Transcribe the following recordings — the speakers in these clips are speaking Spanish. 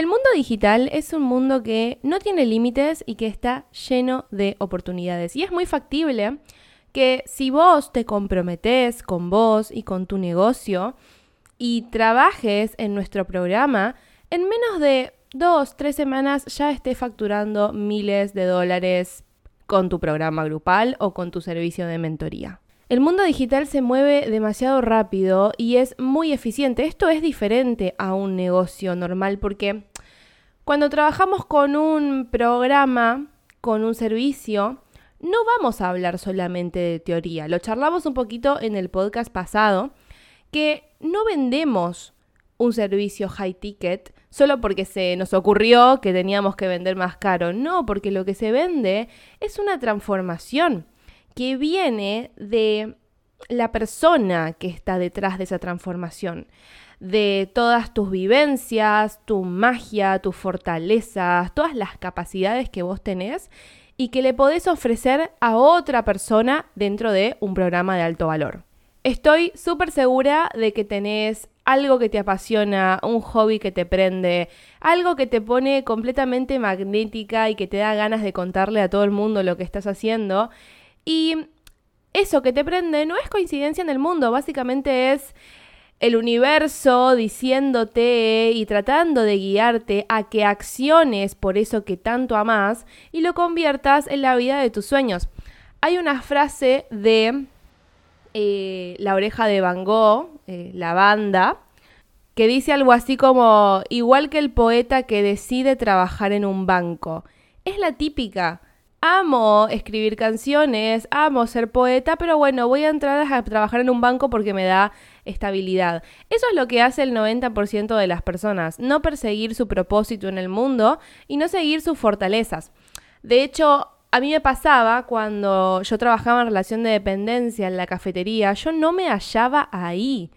El mundo digital es un mundo que no tiene límites y que está lleno de oportunidades. Y es muy factible que si vos te comprometés con vos y con tu negocio y trabajes en nuestro programa, en menos de dos, tres semanas ya estés facturando miles de dólares con tu programa grupal o con tu servicio de mentoría. El mundo digital se mueve demasiado rápido y es muy eficiente. Esto es diferente a un negocio normal porque cuando trabajamos con un programa, con un servicio, no vamos a hablar solamente de teoría. Lo charlamos un poquito en el podcast pasado, que no vendemos un servicio high ticket solo porque se nos ocurrió que teníamos que vender más caro. No, porque lo que se vende es una transformación que viene de la persona que está detrás de esa transformación, de todas tus vivencias, tu magia, tus fortalezas, todas las capacidades que vos tenés y que le podés ofrecer a otra persona dentro de un programa de alto valor. Estoy súper segura de que tenés algo que te apasiona, un hobby que te prende, algo que te pone completamente magnética y que te da ganas de contarle a todo el mundo lo que estás haciendo y eso que te prende no es coincidencia en el mundo, básicamente es el universo diciéndote y tratando de guiarte a que acciones por eso que tanto amas y lo conviertas en la vida de tus sueños. Hay una frase de eh, La oreja de Van Gogh, eh, la banda, que dice algo así como, igual que el poeta que decide trabajar en un banco. Es la típica amo escribir canciones, amo ser poeta, pero bueno, voy a entrar a trabajar en un banco porque me da estabilidad. Eso es lo que hace el 90% de las personas, no perseguir su propósito en el mundo y no seguir sus fortalezas. De hecho, a mí me pasaba cuando yo trabajaba en relación de dependencia en la cafetería, yo no me hallaba ahí.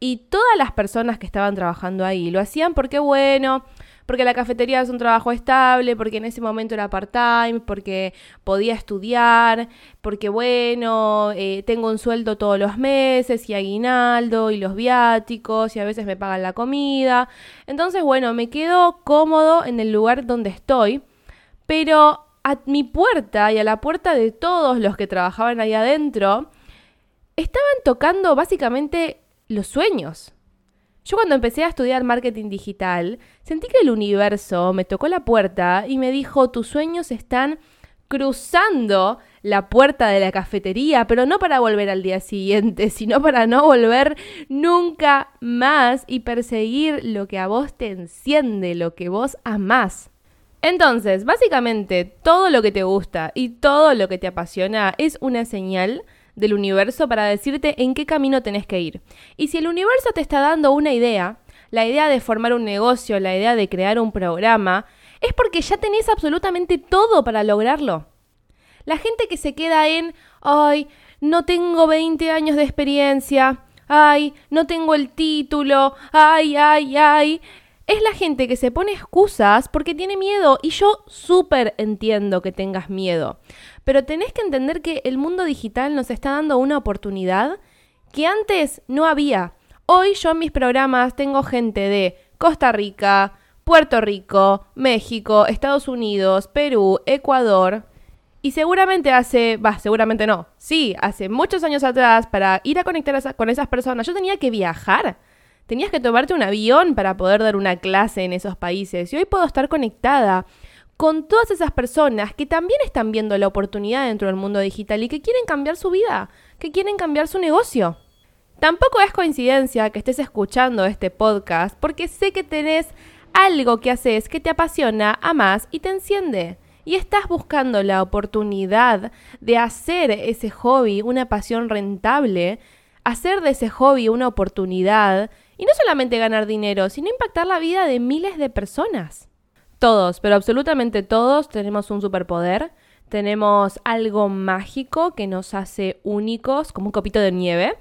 Y todas las personas que estaban trabajando ahí lo hacían porque, bueno, porque la cafetería es un trabajo estable, porque en ese momento era part-time, porque podía estudiar, porque bueno, eh, tengo un sueldo todos los meses y aguinaldo y los viáticos y a veces me pagan la comida. Entonces, bueno, me quedo cómodo en el lugar donde estoy, pero a mi puerta y a la puerta de todos los que trabajaban ahí adentro, estaban tocando básicamente los sueños. Yo cuando empecé a estudiar marketing digital, sentí que el universo me tocó la puerta y me dijo, tus sueños están cruzando la puerta de la cafetería, pero no para volver al día siguiente, sino para no volver nunca más y perseguir lo que a vos te enciende, lo que vos amás. Entonces, básicamente, todo lo que te gusta y todo lo que te apasiona es una señal del universo para decirte en qué camino tenés que ir. Y si el universo te está dando una idea, la idea de formar un negocio, la idea de crear un programa, es porque ya tenés absolutamente todo para lograrlo. La gente que se queda en, ay, no tengo 20 años de experiencia, ay, no tengo el título, ay, ay, ay, es la gente que se pone excusas porque tiene miedo y yo súper entiendo que tengas miedo. Pero tenés que entender que el mundo digital nos está dando una oportunidad que antes no había. Hoy yo en mis programas tengo gente de Costa Rica, Puerto Rico, México, Estados Unidos, Perú, Ecuador. Y seguramente hace, va, seguramente no, sí, hace muchos años atrás, para ir a conectar con esas personas, yo tenía que viajar. Tenías que tomarte un avión para poder dar una clase en esos países. Y hoy puedo estar conectada con todas esas personas que también están viendo la oportunidad dentro del mundo digital y que quieren cambiar su vida, que quieren cambiar su negocio. Tampoco es coincidencia que estés escuchando este podcast porque sé que tenés algo que haces que te apasiona, más y te enciende. Y estás buscando la oportunidad de hacer ese hobby una pasión rentable, hacer de ese hobby una oportunidad y no solamente ganar dinero, sino impactar la vida de miles de personas. Todos, pero absolutamente todos tenemos un superpoder, tenemos algo mágico que nos hace únicos, como un copito de nieve,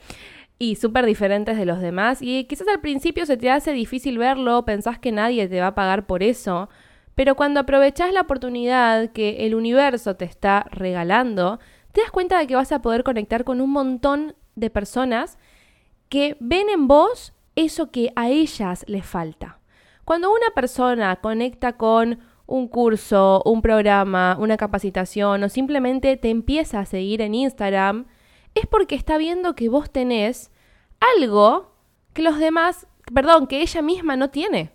y súper diferentes de los demás. Y quizás al principio se te hace difícil verlo, pensás que nadie te va a pagar por eso, pero cuando aprovechás la oportunidad que el universo te está regalando, te das cuenta de que vas a poder conectar con un montón de personas que ven en vos eso que a ellas les falta. Cuando una persona conecta con un curso, un programa, una capacitación o simplemente te empieza a seguir en Instagram, es porque está viendo que vos tenés algo que los demás, perdón, que ella misma no tiene.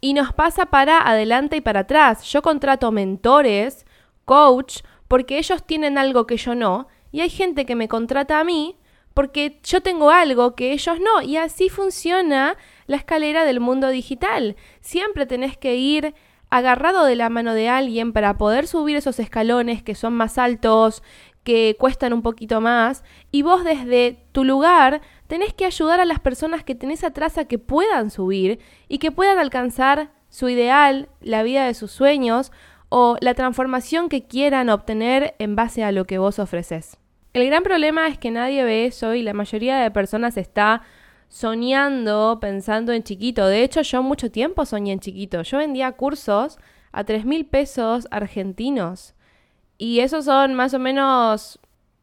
Y nos pasa para adelante y para atrás. Yo contrato mentores, coach, porque ellos tienen algo que yo no, y hay gente que me contrata a mí porque yo tengo algo que ellos no, y así funciona la escalera del mundo digital. Siempre tenés que ir agarrado de la mano de alguien para poder subir esos escalones que son más altos, que cuestan un poquito más, y vos desde tu lugar tenés que ayudar a las personas que tenés atrás a que puedan subir y que puedan alcanzar su ideal, la vida de sus sueños o la transformación que quieran obtener en base a lo que vos ofreces. El gran problema es que nadie ve eso y la mayoría de personas está soñando, pensando en chiquito. De hecho, yo mucho tiempo soñé en chiquito. Yo vendía cursos a 3 mil pesos argentinos. Y esos son más o menos,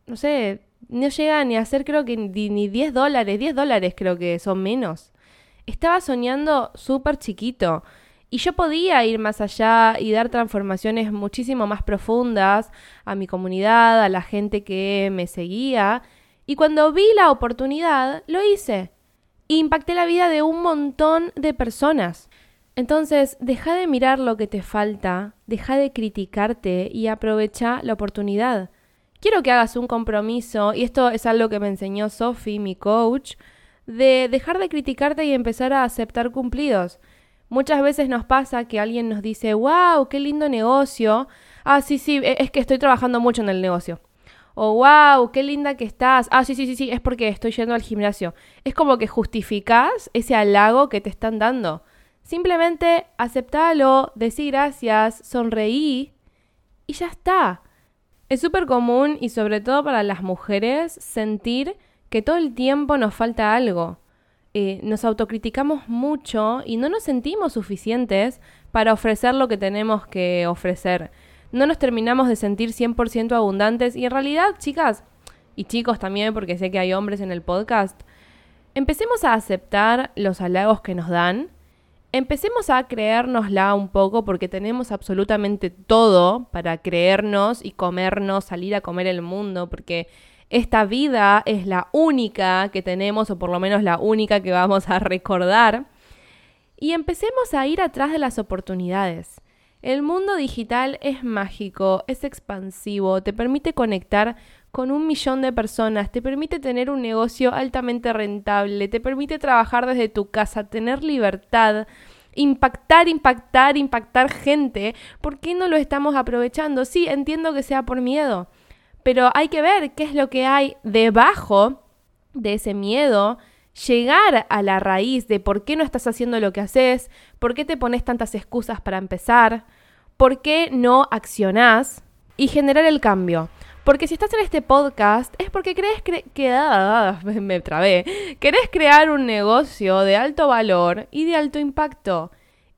no sé, no llega ni a ser creo que ni, 10 dólares. 10 dólares creo que son menos. Estaba soñando súper chiquito. Y yo podía ir más allá y dar transformaciones muchísimo más profundas a mi comunidad, a la gente que me seguía. Y cuando vi la oportunidad, lo hice impacté la vida de un montón de personas. Entonces, deja de mirar lo que te falta, deja de criticarte y aprovecha la oportunidad. Quiero que hagas un compromiso, y esto es algo que me enseñó Sophie, mi coach, de dejar de criticarte y empezar a aceptar cumplidos. Muchas veces nos pasa que alguien nos dice, wow, qué lindo negocio. Ah, sí, sí, e-, es que estoy trabajando mucho en el negocio o wow, qué linda que estás. Ah, sí, sí, sí, sí, es porque estoy yendo al gimnasio. Es como que justificás ese halago que te están dando. Simplemente aceptalo, decí gracias, sonreí y ya está. Es súper común y sobre todo para las mujeres sentir que todo el tiempo nos falta algo. Eh, nos autocriticamos mucho y no nos sentimos suficientes para ofrecer lo que tenemos que ofrecer no nos terminamos de sentir 100% abundantes y en realidad, chicas, y chicos también, porque sé que hay hombres en el podcast, empecemos a aceptar los halagos que nos dan, empecemos a creérnosla un poco porque tenemos absolutamente todo para creernos y comernos, salir a comer el mundo, porque esta vida es la única que tenemos, o por lo menos la única que vamos a recordar. Y empecemos a ir atrás de las oportunidades. El mundo digital es mágico, es expansivo, te permite conectar con un millón de personas, te permite tener un negocio altamente rentable, te permite trabajar desde tu casa, tener libertad, impactar, impactar, impactar gente. ¿Por qué no lo estamos aprovechando? Sí, entiendo que sea por miedo, pero hay que ver qué es lo que hay debajo de ese miedo llegar a la raíz de por qué no estás haciendo lo que haces, por qué te pones tantas excusas para empezar, por qué no accionás y generar el cambio. Porque si estás en este podcast es porque crees que ah, me trabé, querés crear un negocio de alto valor y de alto impacto.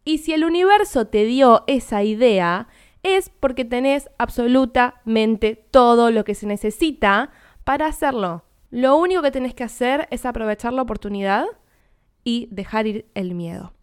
Y si el universo te dio esa idea, es porque tenés absolutamente todo lo que se necesita para hacerlo. Lo único que tenés que hacer es aprovechar la oportunidad y dejar ir el miedo.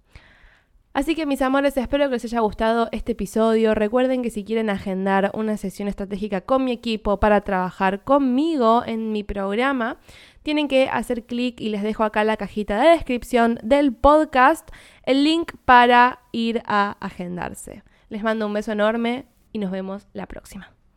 Así que mis amores, espero que les haya gustado este episodio. Recuerden que si quieren agendar una sesión estratégica con mi equipo para trabajar conmigo en mi programa, tienen que hacer clic y les dejo acá la cajita de descripción del podcast el link para ir a agendarse. Les mando un beso enorme y nos vemos la próxima.